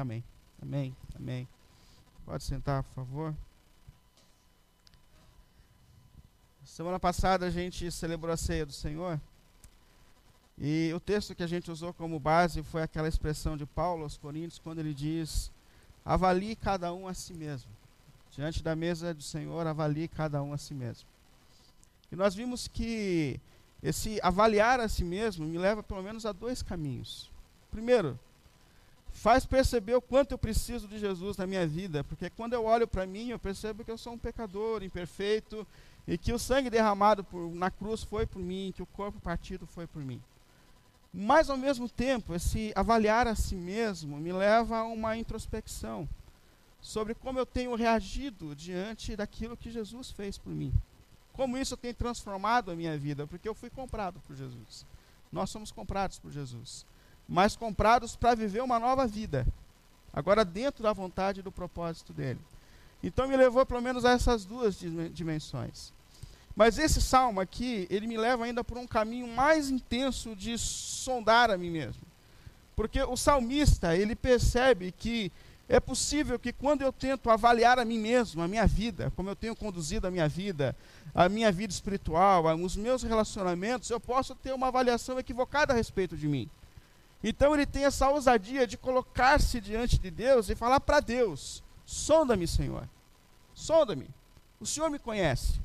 Amém. Amém. Amém. Pode sentar, por favor. Semana passada a gente celebrou a ceia do Senhor. E o texto que a gente usou como base foi aquela expressão de Paulo aos Coríntios, quando ele diz: avalie cada um a si mesmo. Diante da mesa do Senhor, avalie cada um a si mesmo. E nós vimos que esse avaliar a si mesmo me leva pelo menos a dois caminhos. Primeiro, faz perceber o quanto eu preciso de Jesus na minha vida, porque quando eu olho para mim, eu percebo que eu sou um pecador, imperfeito, e que o sangue derramado por, na cruz foi por mim, que o corpo partido foi por mim. Mas ao mesmo tempo, esse avaliar a si mesmo me leva a uma introspecção sobre como eu tenho reagido diante daquilo que Jesus fez por mim. Como isso tem transformado a minha vida, porque eu fui comprado por Jesus. Nós somos comprados por Jesus, mas comprados para viver uma nova vida, agora dentro da vontade e do propósito dele. Então me levou pelo menos a essas duas dimensões. Mas esse salmo aqui, ele me leva ainda por um caminho mais intenso de sondar a mim mesmo. Porque o salmista, ele percebe que é possível que quando eu tento avaliar a mim mesmo, a minha vida, como eu tenho conduzido a minha vida, a minha vida espiritual, os meus relacionamentos, eu posso ter uma avaliação equivocada a respeito de mim. Então ele tem essa ousadia de colocar-se diante de Deus e falar para Deus: sonda-me, Senhor, sonda-me. O Senhor me conhece.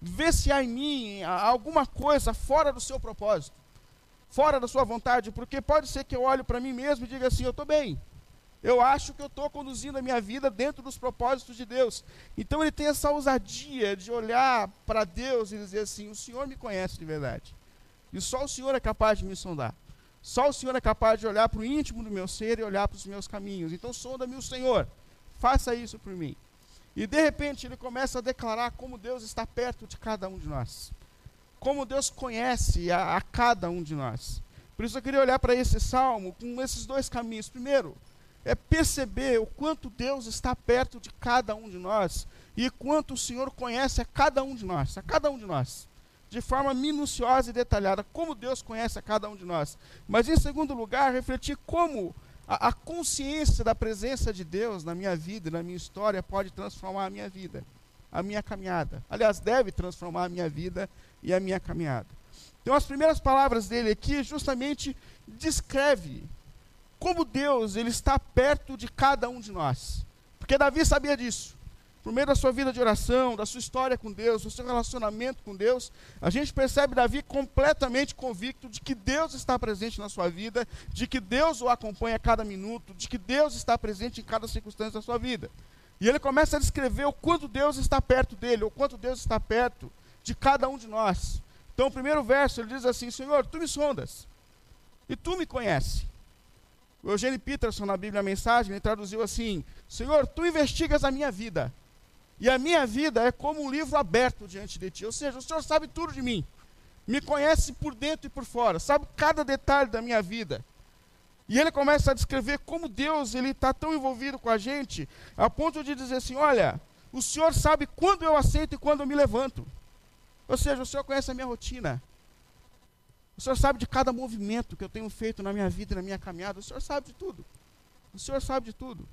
Vê se há em mim alguma coisa fora do seu propósito, fora da sua vontade, porque pode ser que eu olhe para mim mesmo e diga assim: eu estou bem. Eu acho que eu estou conduzindo a minha vida dentro dos propósitos de Deus. Então ele tem essa ousadia de olhar para Deus e dizer assim: o Senhor me conhece de verdade. E só o Senhor é capaz de me sondar. Só o Senhor é capaz de olhar para o íntimo do meu ser e olhar para os meus caminhos. Então sonda-me o Senhor. Faça isso por mim. E de repente ele começa a declarar como Deus está perto de cada um de nós. Como Deus conhece a, a cada um de nós. Por isso eu queria olhar para esse salmo com esses dois caminhos. Primeiro, é perceber o quanto Deus está perto de cada um de nós e quanto o Senhor conhece a cada um de nós, a cada um de nós, de forma minuciosa e detalhada, como Deus conhece a cada um de nós. Mas em segundo lugar, refletir como a, a, consciência da presença de Deus na minha vida, na minha história, pode transformar a minha vida, a minha caminhada. Aliás, deve transformar a minha vida e a minha caminhada. Então, as primeiras palavras dele aqui justamente descreve como Deus ele está perto de cada um de nós. Porque Davi sabia disso por meio da sua vida de oração, da sua história com Deus, do seu relacionamento com Deus, a gente percebe Davi completamente convicto de que Deus está presente na sua vida, de que Deus o acompanha a cada minuto, de que Deus está presente em cada circunstância da sua vida. E ele começa a descrever o quanto Deus está perto dele, o quanto Deus está perto de cada um de nós. Então, o primeiro verso ele diz assim: Senhor, tu me sondas e tu me conheces. O Eugênio Peterson, na Bíblia a Mensagem, ele traduziu assim: Senhor, tu investigas a minha vida e a minha vida é como um livro aberto diante de ti. Ou seja, o Senhor sabe tudo de mim. Me conhece por dentro e por fora. Sabe cada detalhe da minha vida. E ele começa a descrever como Deus ele está tão envolvido com a gente, a ponto de dizer assim: olha, o Senhor sabe quando eu aceito e quando eu me levanto. Ou seja, o Senhor conhece a minha rotina. O Senhor sabe de cada movimento que eu tenho feito na minha vida, na minha caminhada. O Senhor sabe de tudo. O Senhor sabe de tudo.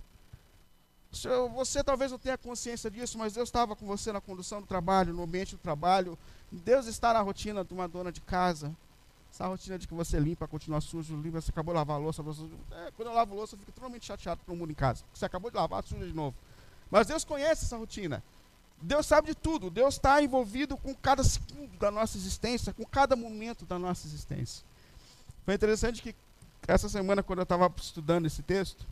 Você talvez não tenha consciência disso, mas Deus estava com você na condução do trabalho, no ambiente do trabalho. Deus está na rotina de uma dona de casa. Essa rotina de que você limpa, continua sujo, limpa, você acabou de lavar a louça. Você... É, quando eu lavo louça, eu fico totalmente chateado com o mundo em casa. Você acabou de lavar, suja de novo. Mas Deus conhece essa rotina. Deus sabe de tudo. Deus está envolvido com cada segundo da nossa existência, com cada momento da nossa existência. Foi interessante que essa semana, quando eu estava estudando esse texto,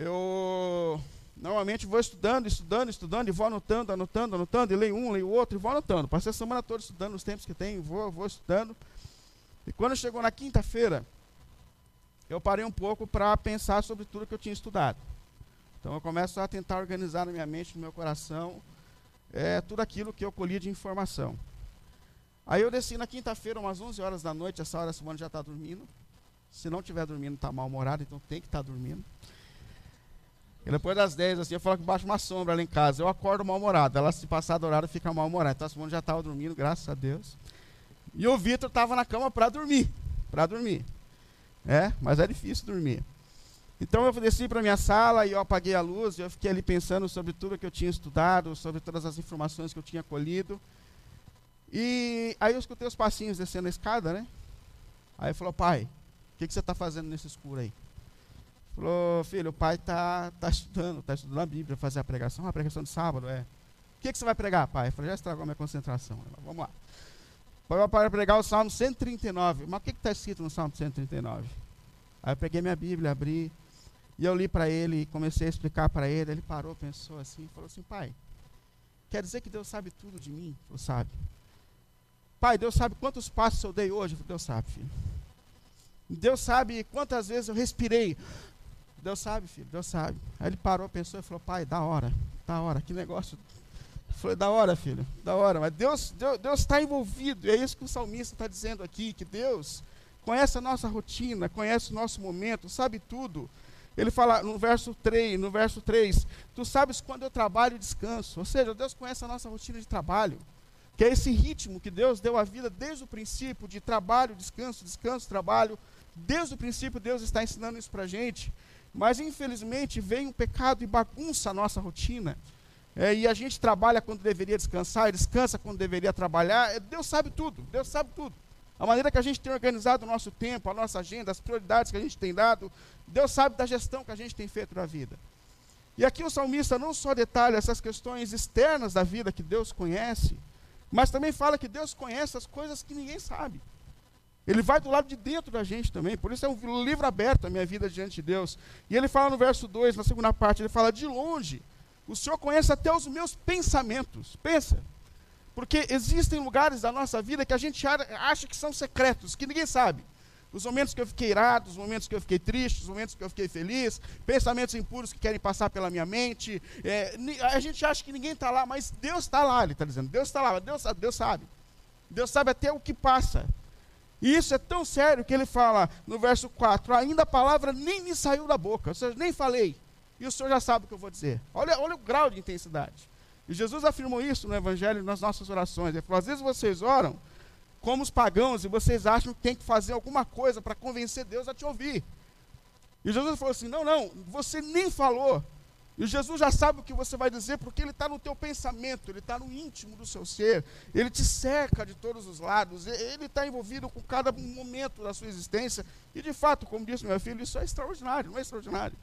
eu normalmente vou estudando, estudando, estudando, e vou anotando, anotando, anotando, e leio um, leio outro, e vou anotando. Passei a semana toda estudando os tempos que tem, vou, vou estudando. E quando chegou na quinta-feira, eu parei um pouco para pensar sobre tudo que eu tinha estudado. Então eu começo a tentar organizar na minha mente, no meu coração, é, tudo aquilo que eu colhi de informação. Aí eu desci na quinta-feira, umas 11 horas da noite, essa hora a semana já está dormindo. Se não estiver dormindo, está mal-humorado, então tem que estar tá dormindo. E depois das 10, assim, eu falo que baixa uma sombra lá em casa. Eu acordo mal-humorado. Ela, se passar do horário, fica mal-humorada. Então a Simone já estava dormindo, graças a Deus. E o Vitor estava na cama para dormir. Para dormir. É, mas é difícil dormir. Então eu desci para minha sala e eu apaguei a luz e eu fiquei ali pensando sobre tudo que eu tinha estudado, sobre todas as informações que eu tinha colhido. E aí eu escutei os passinhos descendo a escada, né? Aí falou, pai, o que, que você está fazendo nesse escuro aí? Falou, filho, o pai está tá estudando, está estudando a Bíblia, fazer a pregação, a pregação de sábado, é. O que, que você vai pregar, pai? Eu falei, já estragou a minha concentração. Falei, Vamos lá. Pai vai pregar o Salmo 139. Mas o que está escrito no Salmo 139? Aí eu peguei minha Bíblia, abri, e eu li para ele, comecei a explicar para ele. Ele parou, pensou assim, falou assim, pai, quer dizer que Deus sabe tudo de mim? Falou, sabe. Pai, Deus sabe quantos passos eu dei hoje? Deus sabe, filho. Deus sabe quantas vezes eu respirei. Deus sabe, filho, Deus sabe. Aí ele parou, pensou e falou: Pai, da hora, da hora, que negócio. Foi da hora, filho, da hora. Mas Deus está Deus, está envolvido. E é isso que o salmista está dizendo aqui: que Deus conhece a nossa rotina, conhece o nosso momento, sabe tudo. Ele fala no verso 3, no verso 3, tu sabes quando eu trabalho e descanso. Ou seja, Deus conhece a nossa rotina de trabalho que é esse ritmo que Deus deu à vida desde o princípio, de trabalho, descanso, descanso, trabalho. Desde o princípio, Deus está ensinando isso para a gente. Mas, infelizmente, vem um pecado e bagunça a nossa rotina. É, e a gente trabalha quando deveria descansar, e descansa quando deveria trabalhar. É, Deus sabe tudo, Deus sabe tudo. A maneira que a gente tem organizado o nosso tempo, a nossa agenda, as prioridades que a gente tem dado, Deus sabe da gestão que a gente tem feito na vida. E aqui o salmista não só detalha essas questões externas da vida que Deus conhece, mas também fala que Deus conhece as coisas que ninguém sabe. Ele vai do lado de dentro da gente também. Por isso é um livro aberto a minha vida diante de Deus. E ele fala no verso 2, na segunda parte, ele fala: De longe, o Senhor conhece até os meus pensamentos. Pensa. Porque existem lugares da nossa vida que a gente acha que são secretos, que ninguém sabe. Os momentos que eu fiquei irado, os momentos que eu fiquei triste, os momentos que eu fiquei feliz, pensamentos impuros que querem passar pela minha mente. É, a gente acha que ninguém está lá, mas Deus está lá, ele está dizendo. Deus está lá, Deus, Deus sabe. Deus sabe até o que passa. E isso é tão sério que ele fala no verso 4: ainda a palavra nem me saiu da boca, ou seja, nem falei. E o Senhor já sabe o que eu vou dizer. Olha, olha o grau de intensidade. E Jesus afirmou isso no Evangelho, nas nossas orações. Ele falou: às vezes vocês oram como os pagãos e vocês acham que tem que fazer alguma coisa para convencer Deus a te ouvir. E Jesus falou assim: não, não, você nem falou. E Jesus já sabe o que você vai dizer, porque Ele está no teu pensamento, Ele está no íntimo do seu ser, Ele te cerca de todos os lados, Ele está envolvido com cada momento da sua existência. E de fato, como disse meu filho, isso é extraordinário, não é extraordinário?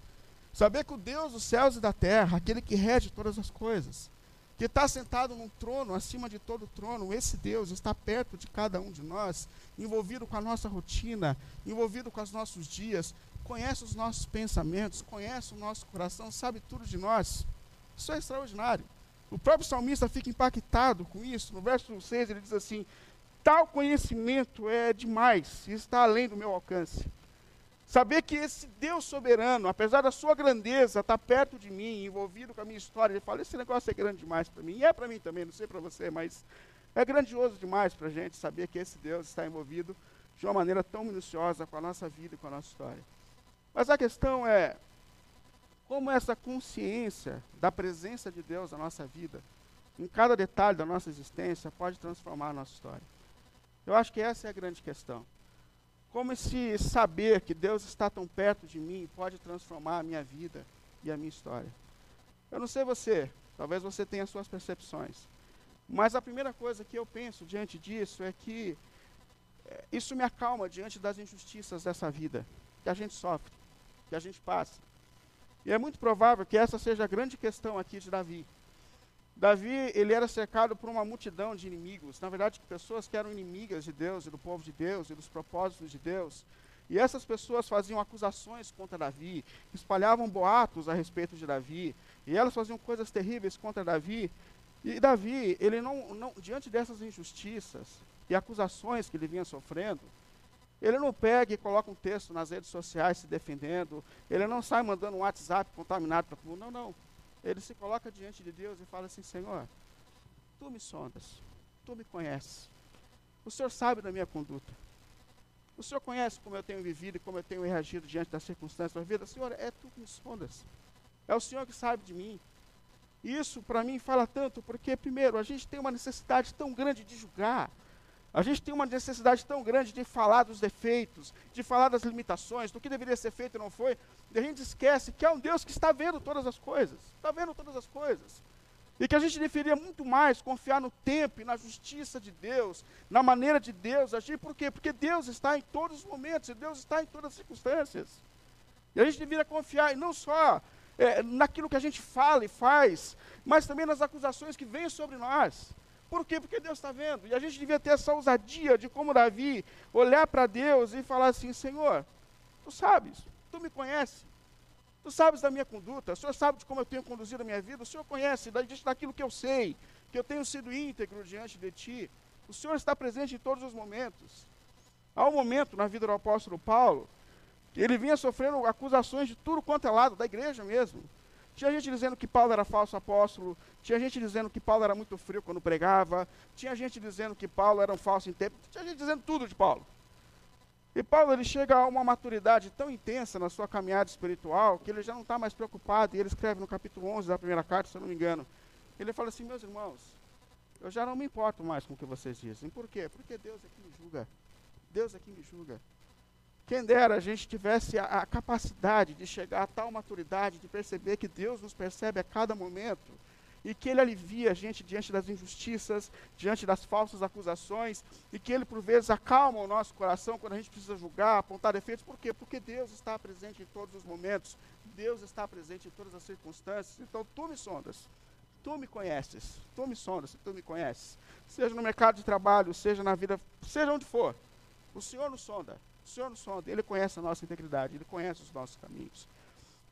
Saber que o Deus dos céus e da terra, aquele que rege todas as coisas, que está sentado num trono, acima de todo trono, esse Deus está perto de cada um de nós, envolvido com a nossa rotina, envolvido com os nossos dias, conhece os nossos pensamentos, conhece o nosso coração, sabe tudo de nós. Isso é extraordinário. O próprio salmista fica impactado com isso. No verso 6 ele diz assim: Tal conhecimento é demais, está além do meu alcance. Saber que esse Deus soberano, apesar da sua grandeza, está perto de mim, envolvido com a minha história. Ele fala: esse negócio é grande demais para mim. E é para mim também, não sei para você, mas é grandioso demais para a gente saber que esse Deus está envolvido de uma maneira tão minuciosa com a nossa vida e com a nossa história. Mas a questão é: como essa consciência da presença de Deus na nossa vida, em cada detalhe da nossa existência, pode transformar a nossa história? Eu acho que essa é a grande questão. Como esse saber que Deus está tão perto de mim pode transformar a minha vida e a minha história. Eu não sei você, talvez você tenha suas percepções, mas a primeira coisa que eu penso diante disso é que é, isso me acalma diante das injustiças dessa vida, que a gente sofre, que a gente passa. E é muito provável que essa seja a grande questão aqui de Davi. Davi, ele era cercado por uma multidão de inimigos, na verdade, pessoas que eram inimigas de Deus e do povo de Deus e dos propósitos de Deus. E essas pessoas faziam acusações contra Davi, espalhavam boatos a respeito de Davi, e elas faziam coisas terríveis contra Davi. E Davi, ele não, não diante dessas injustiças e acusações que ele vinha sofrendo, ele não pega e coloca um texto nas redes sociais se defendendo, ele não sai mandando um WhatsApp contaminado para todo mundo, não, não. Ele se coloca diante de Deus e fala assim: Senhor, tu me sondas, tu me conheces, o Senhor sabe da minha conduta, o Senhor conhece como eu tenho vivido e como eu tenho reagido diante das circunstâncias da vida. Senhor, é tu que me sondas, é o Senhor que sabe de mim. Isso para mim fala tanto, porque, primeiro, a gente tem uma necessidade tão grande de julgar, A gente tem uma necessidade tão grande de falar dos defeitos, de falar das limitações, do que deveria ser feito e não foi, e a gente esquece que há um Deus que está vendo todas as coisas, está vendo todas as coisas. E que a gente deveria muito mais confiar no tempo e na justiça de Deus, na maneira de Deus agir. Por quê? Porque Deus está em todos os momentos, e Deus está em todas as circunstâncias. E a gente deveria confiar, e não só é, naquilo que a gente fala e faz, mas também nas acusações que vêm sobre nós. Por quê? Porque Deus está vendo. E a gente devia ter essa ousadia de, como Davi, olhar para Deus e falar assim: Senhor, tu sabes, tu me conheces, tu sabes da minha conduta, o Senhor sabe de como eu tenho conduzido a minha vida, o Senhor conhece daquilo que eu sei, que eu tenho sido íntegro diante de ti. O Senhor está presente em todos os momentos. Há um momento na vida do apóstolo Paulo ele vinha sofrendo acusações de tudo quanto é lado, da igreja mesmo. Tinha gente dizendo que Paulo era falso apóstolo, tinha gente dizendo que Paulo era muito frio quando pregava, tinha gente dizendo que Paulo era um falso intérprete, tinha gente dizendo tudo de Paulo. E Paulo ele chega a uma maturidade tão intensa na sua caminhada espiritual que ele já não está mais preocupado, e ele escreve no capítulo 11 da primeira carta, se eu não me engano. Ele fala assim: Meus irmãos, eu já não me importo mais com o que vocês dizem. Por quê? Porque Deus é que me julga. Deus é que me julga. Quem dera a gente tivesse a, a, capacidade de chegar a tal maturidade, de perceber que Deus nos percebe a cada momento e que Ele alivia a gente diante das injustiças, diante das falsas acusações e que Ele, por vezes, acalma o nosso coração quando a gente precisa julgar, apontar defeitos. Por quê? Porque Deus está presente em todos os momentos, Deus está presente em todas as circunstâncias. Então, tu me sondas, tu me conheces, tu me sondas, tu me conheces. Seja no mercado de trabalho, seja na vida, seja onde for, o Senhor nos sonda. O Senhor nos sonda, Ele conhece a nossa integridade, Ele conhece os nossos caminhos.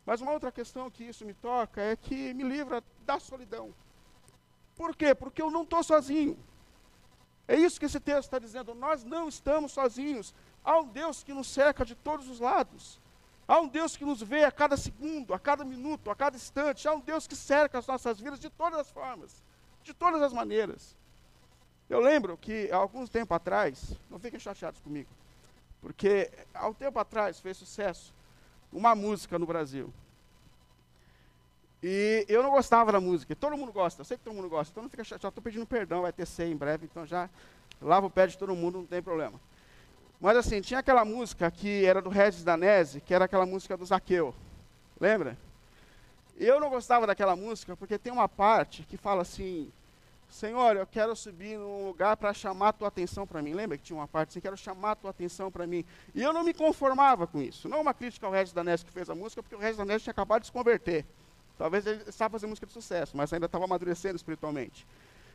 Mas uma outra questão que isso me toca é que me livra da solidão. Por quê? Porque eu não estou sozinho. É isso que esse texto está dizendo. Nós não estamos sozinhos. Há um Deus que nos cerca de todos os lados. Há um Deus que nos vê a cada segundo, a cada minuto, a cada instante. Há um Deus que cerca as nossas vidas de todas as formas, de todas as maneiras. Eu lembro que, há alguns tempo atrás, não fiquem chateados comigo, porque há um tempo atrás fez sucesso uma música no Brasil. E eu não gostava da música. Todo mundo gosta, eu sei que todo mundo gosta. Então não fica chateado, estou pedindo perdão, vai ter ceia em breve, então já lavo o pé de todo mundo, não tem problema. Mas assim, tinha aquela música que era do Regis Danese, que era aquela música do Zaqueu. Lembra? Eu não gostava daquela música porque tem uma parte que fala assim: Senhor, eu quero subir num lugar para chamar a tua atenção para mim. Lembra que tinha uma parte assim, quero chamar a tua atenção para mim. E eu não me conformava com isso. Não uma crítica ao Regis Danés que fez a música, porque o Regis Danés tinha acabado de se converter. Talvez ele estava fazendo música de sucesso, mas ainda estava amadurecendo espiritualmente.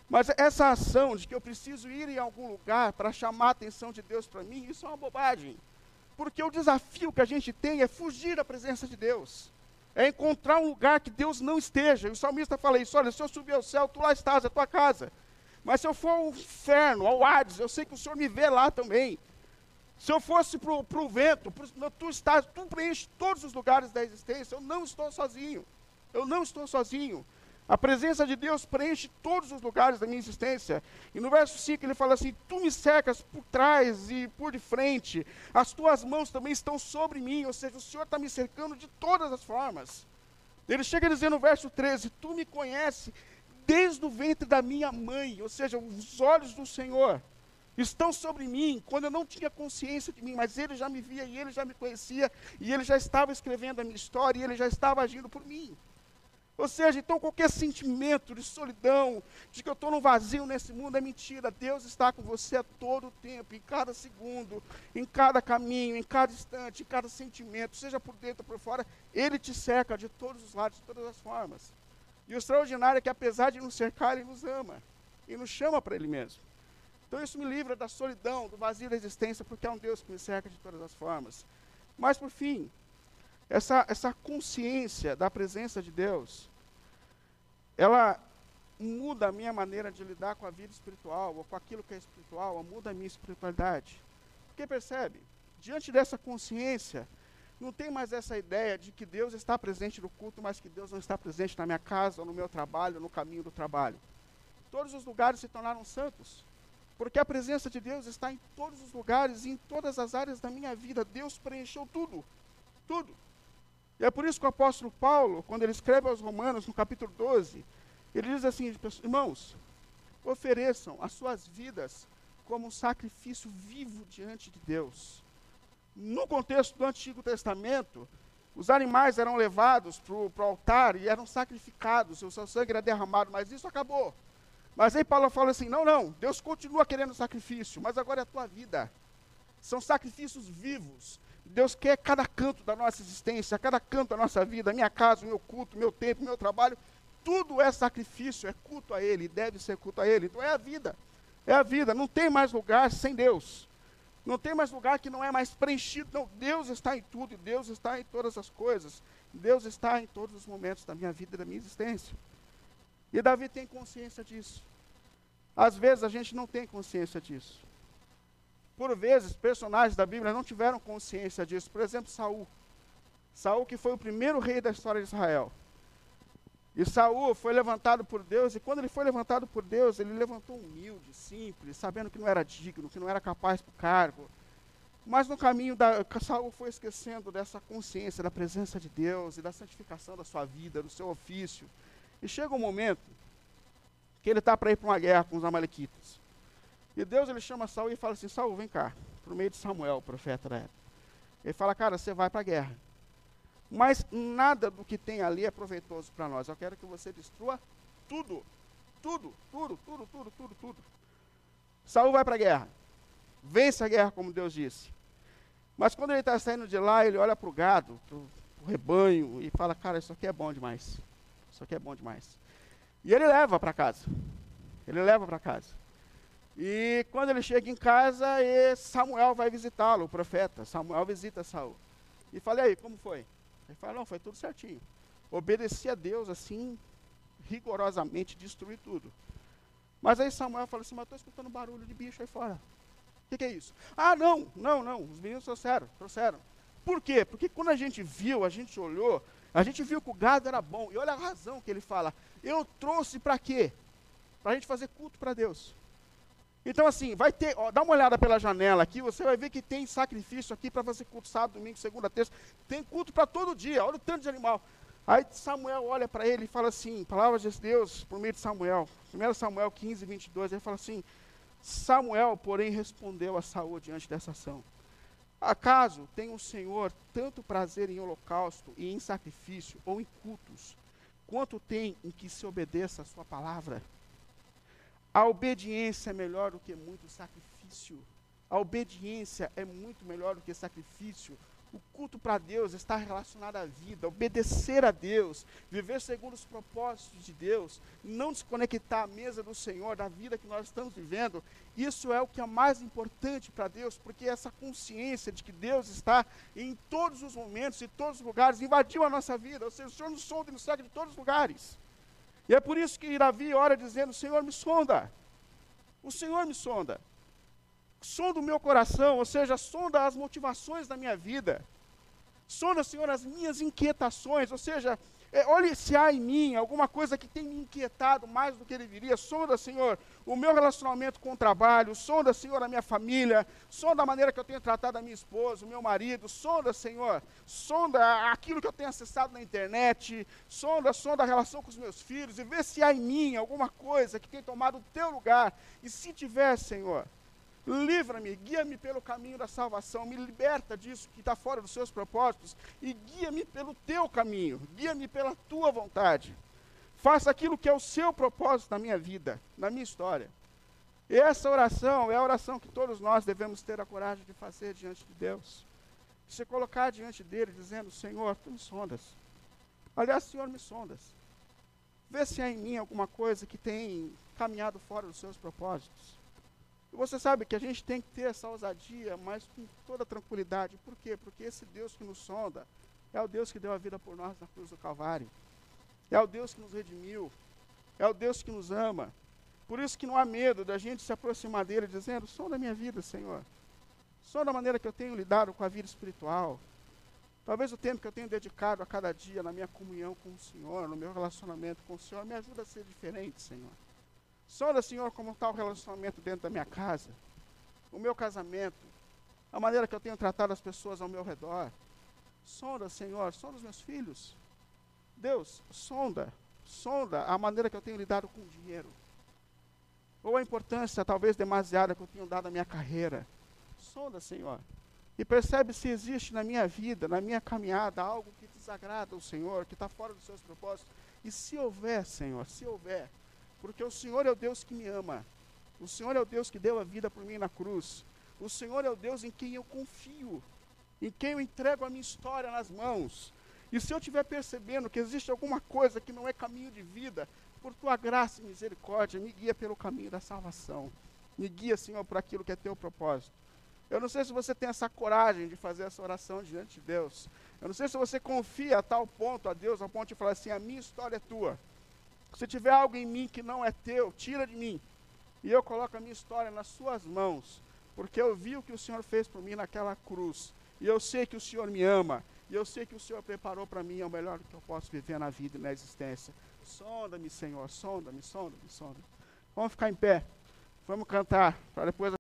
Mas essa ação de que eu preciso ir em algum lugar para chamar a atenção de Deus para mim, isso é uma bobagem. Porque o desafio que a gente tem é fugir da presença de Deus é encontrar um lugar que Deus não esteja. E o salmista fala isso: olha, se eu subir ao céu, tu lá estás, é a tua casa. Mas se eu for ao inferno, ao Hades, eu sei que o Senhor me vê lá também. Se eu fosse para o vento, pro, tu estás, tu preenches todos os lugares da existência. Eu não estou sozinho. Eu não estou sozinho. A presença de Deus preenche todos os lugares da minha existência. E no verso 5 ele fala assim: Tu me cercas por trás e por de frente, as tuas mãos também estão sobre mim, ou seja, o Senhor está me cercando de todas as formas. Ele chega a dizer no verso 13: Tu me conheces desde o ventre da minha mãe, ou seja, os olhos do Senhor estão sobre mim, quando eu não tinha consciência de mim, mas Ele já me via e Ele já me conhecia, e Ele já estava escrevendo a minha história, e Ele já estava agindo por mim. Ou seja, então qualquer sentimento de solidão, de que eu estou no vazio nesse mundo, é mentira. Deus está com você a todo tempo, em cada segundo, em cada caminho, em cada instante, em cada sentimento, seja por dentro ou por fora, Ele te cerca de todos os lados, de todas as formas. E o extraordinário é que, apesar de nos cercar, Ele nos ama e nos chama para Ele mesmo. Então isso me livra da solidão, do vazio da existência, porque é um Deus que me cerca de todas as formas. Mas, por fim, essa, essa consciência da presença de Deus, ela muda a minha maneira de lidar com a vida espiritual, ou com aquilo que é espiritual, ou muda a minha espiritualidade. Porque percebe, diante dessa consciência, não tem mais essa ideia de que Deus está presente no culto, mas que Deus não está presente na minha casa, no meu trabalho, no caminho do trabalho. Todos os lugares se tornaram santos, porque a presença de Deus está em todos os lugares e em todas as áreas da minha vida. Deus preencheu tudo, tudo. E é por isso que o apóstolo Paulo, quando ele escreve aos Romanos, no capítulo 12, ele diz assim: irmãos, ofereçam as suas vidas como um sacrifício vivo diante de Deus. No contexto do Antigo Testamento, os animais eram levados para o altar e eram sacrificados, o seu sangue era derramado, mas isso acabou. Mas aí Paulo fala assim: não, não, Deus continua querendo sacrifício, mas agora é a tua vida. São sacrifícios vivos. Deus quer cada canto da nossa existência, cada canto da nossa vida, minha casa, meu culto, meu tempo, meu trabalho, tudo é sacrifício, é culto a Ele, deve ser culto a Ele. Então é a vida, é a vida. Não tem mais lugar sem Deus. Não tem mais lugar que não é mais preenchido. Não, Deus está em tudo, Deus está em todas as coisas. Deus está em todos os momentos da minha vida e da minha existência. E Davi tem consciência disso. Às vezes a gente não tem consciência disso. Por vezes, personagens da Bíblia não tiveram consciência disso. Por exemplo, Saul. Saul que foi o primeiro rei da história de Israel. E Saul foi levantado por Deus, e quando ele foi levantado por Deus, ele levantou humilde, simples, sabendo que não era digno, que não era capaz para o cargo. Mas no caminho, da, Saul foi esquecendo dessa consciência da presença de Deus e da santificação da sua vida, do seu ofício. E chega um momento que ele está para ir para uma guerra com os amalequitas. E Deus ele chama Saul e fala assim: Saul, vem cá, o meio de Samuel, o profeta da época. Ele fala: Cara, você vai para a guerra. Mas nada do que tem ali é proveitoso para nós. Eu quero que você destrua tudo. Tudo, tudo, tudo, tudo, tudo, tudo. Saul vai para a guerra. Vence a guerra, como Deus disse. Mas quando ele está saindo de lá, ele olha para o gado, para o rebanho, e fala, cara, isso aqui é bom demais. Isso aqui é bom demais. E ele leva para casa. Ele leva para casa. E quando ele chega em casa, Samuel vai visitá-lo, o profeta. Samuel visita Saul. E fala, e aí, como foi? Ele fala, não, foi tudo certinho. Obedeci a Deus assim, rigorosamente, destruir tudo. Mas aí Samuel fala assim, mas estou escutando barulho de bicho aí fora. O que, que, é isso? Ah, não, não, não, os meninos trouxeram, trouxeram. Por quê? Porque quando a gente viu, a gente olhou, a gente viu que o gado era bom. E olha a razão que ele fala. Eu trouxe para quê? Para a gente fazer culto para Deus. Então, assim, vai ter, ó, dá uma olhada pela janela aqui, você vai ver que tem sacrifício aqui para fazer culto sábado, domingo, segunda, terça. Tem culto para todo dia, olha o tanto de animal. Aí Samuel olha para ele e fala assim, palavras de Deus por meio de Samuel. 1 Samuel 15, 22, ele fala assim, Samuel, porém, respondeu a Saúl diante dessa ação. Acaso tem o Senhor tanto prazer em holocausto e em sacrifício, ou em cultos, quanto tem em que se obedeça a sua palavra? A obediência é melhor do que muito sacrifício. A obediência é muito melhor do que sacrifício. O culto para Deus está relacionado à vida, obedecer a Deus, viver segundo os propósitos de Deus, não desconectar a mesa do Senhor, da vida que nós estamos vivendo. Isso é o que é mais importante para Deus, porque essa consciência de que Deus está em todos os momentos, em todos os lugares, invadiu a nossa vida. Ou seja, o Senhor nos sonda e nos segue de todos os lugares. E é por isso que Davi ora dizendo: Senhor, me sonda. O Senhor me sonda. Sonda o meu coração, ou seja, sonda as motivações da minha vida. Sonda, Senhor, as minhas inquietações, ou seja, é, olhe se há em mim alguma coisa que tem me inquietado mais do que ele viria. Sonda, Senhor, o meu relacionamento com o trabalho. Sonda, Senhor, a minha família. Sonda a maneira que eu tenho tratado a minha esposa, o meu marido. Sonda, Senhor, sonda aquilo que eu tenho acessado na internet. Sonda, sonda a relação com os meus filhos. E vê se há em mim alguma coisa que tem tomado o teu lugar. E se tiver, Senhor, Livra-me, guia-me pelo caminho da salvação, me liberta disso que está fora dos seus propósitos e guia-me pelo teu caminho, guia-me pela tua vontade. Faça aquilo que é o seu propósito na minha vida, na minha história. E essa oração é a oração que todos nós devemos ter a coragem de fazer diante de Deus. Se colocar diante dele dizendo: Senhor, tu me sondas. Aliás, Senhor, me sondas. Vê se há em mim alguma coisa que tem caminhado fora dos seus propósitos. E você sabe que a gente tem que ter essa ousadia, mas com toda tranquilidade. Por quê? Porque esse Deus que nos sonda é o Deus que deu a vida por nós na cruz do Calvário. É o Deus que nos redimiu. É o Deus que nos ama. Por isso que não há medo da gente se aproximar dele dizendo: sonda a minha vida, Senhor. Sonda a maneira que eu tenho lidado com a vida espiritual. Talvez o tempo que eu tenho dedicado a cada dia na minha comunhão com o Senhor, no meu relacionamento com o Senhor, me ajuda a ser diferente, Senhor. Sonda, Senhor, como está o relacionamento dentro da minha casa, o meu casamento, a maneira que eu tenho tratado as pessoas ao meu redor. Sonda, Senhor, sonda os meus filhos. Deus, sonda, sonda a maneira que eu tenho lidado com o dinheiro. Ou a importância, talvez demasiada, que eu tenho dado à minha carreira. Sonda, Senhor. E percebe se existe na minha vida, na minha caminhada, algo que desagrada o Senhor, que está fora dos seus propósitos. E se houver, Senhor, se houver, porque o Senhor é o Deus que me ama. O Senhor é o Deus que deu a vida por mim na cruz. O Senhor é o Deus em quem eu confio, em quem eu entrego a minha história nas mãos. E se eu estiver percebendo que existe alguma coisa que não é caminho de vida, por tua graça e misericórdia, me guia pelo caminho da salvação. Me guia, Senhor, por aquilo que é teu propósito. Eu não sei se você tem essa coragem de fazer essa oração diante de Deus. Eu não sei se você confia a tal ponto a Deus, ao ponto de falar assim: a minha história é tua. Se tiver algo em mim que não é teu, tira de mim. E eu coloco a minha história nas suas mãos, porque eu vi o que o Senhor fez por mim naquela cruz. E eu sei que o Senhor me ama. E eu sei que o Senhor preparou para mim é o melhor que eu posso viver na vida e na existência. Sonda-me, Senhor, sonda-me, sonda-me, sonda. -me. Vamos ficar em pé. Vamos cantar para depois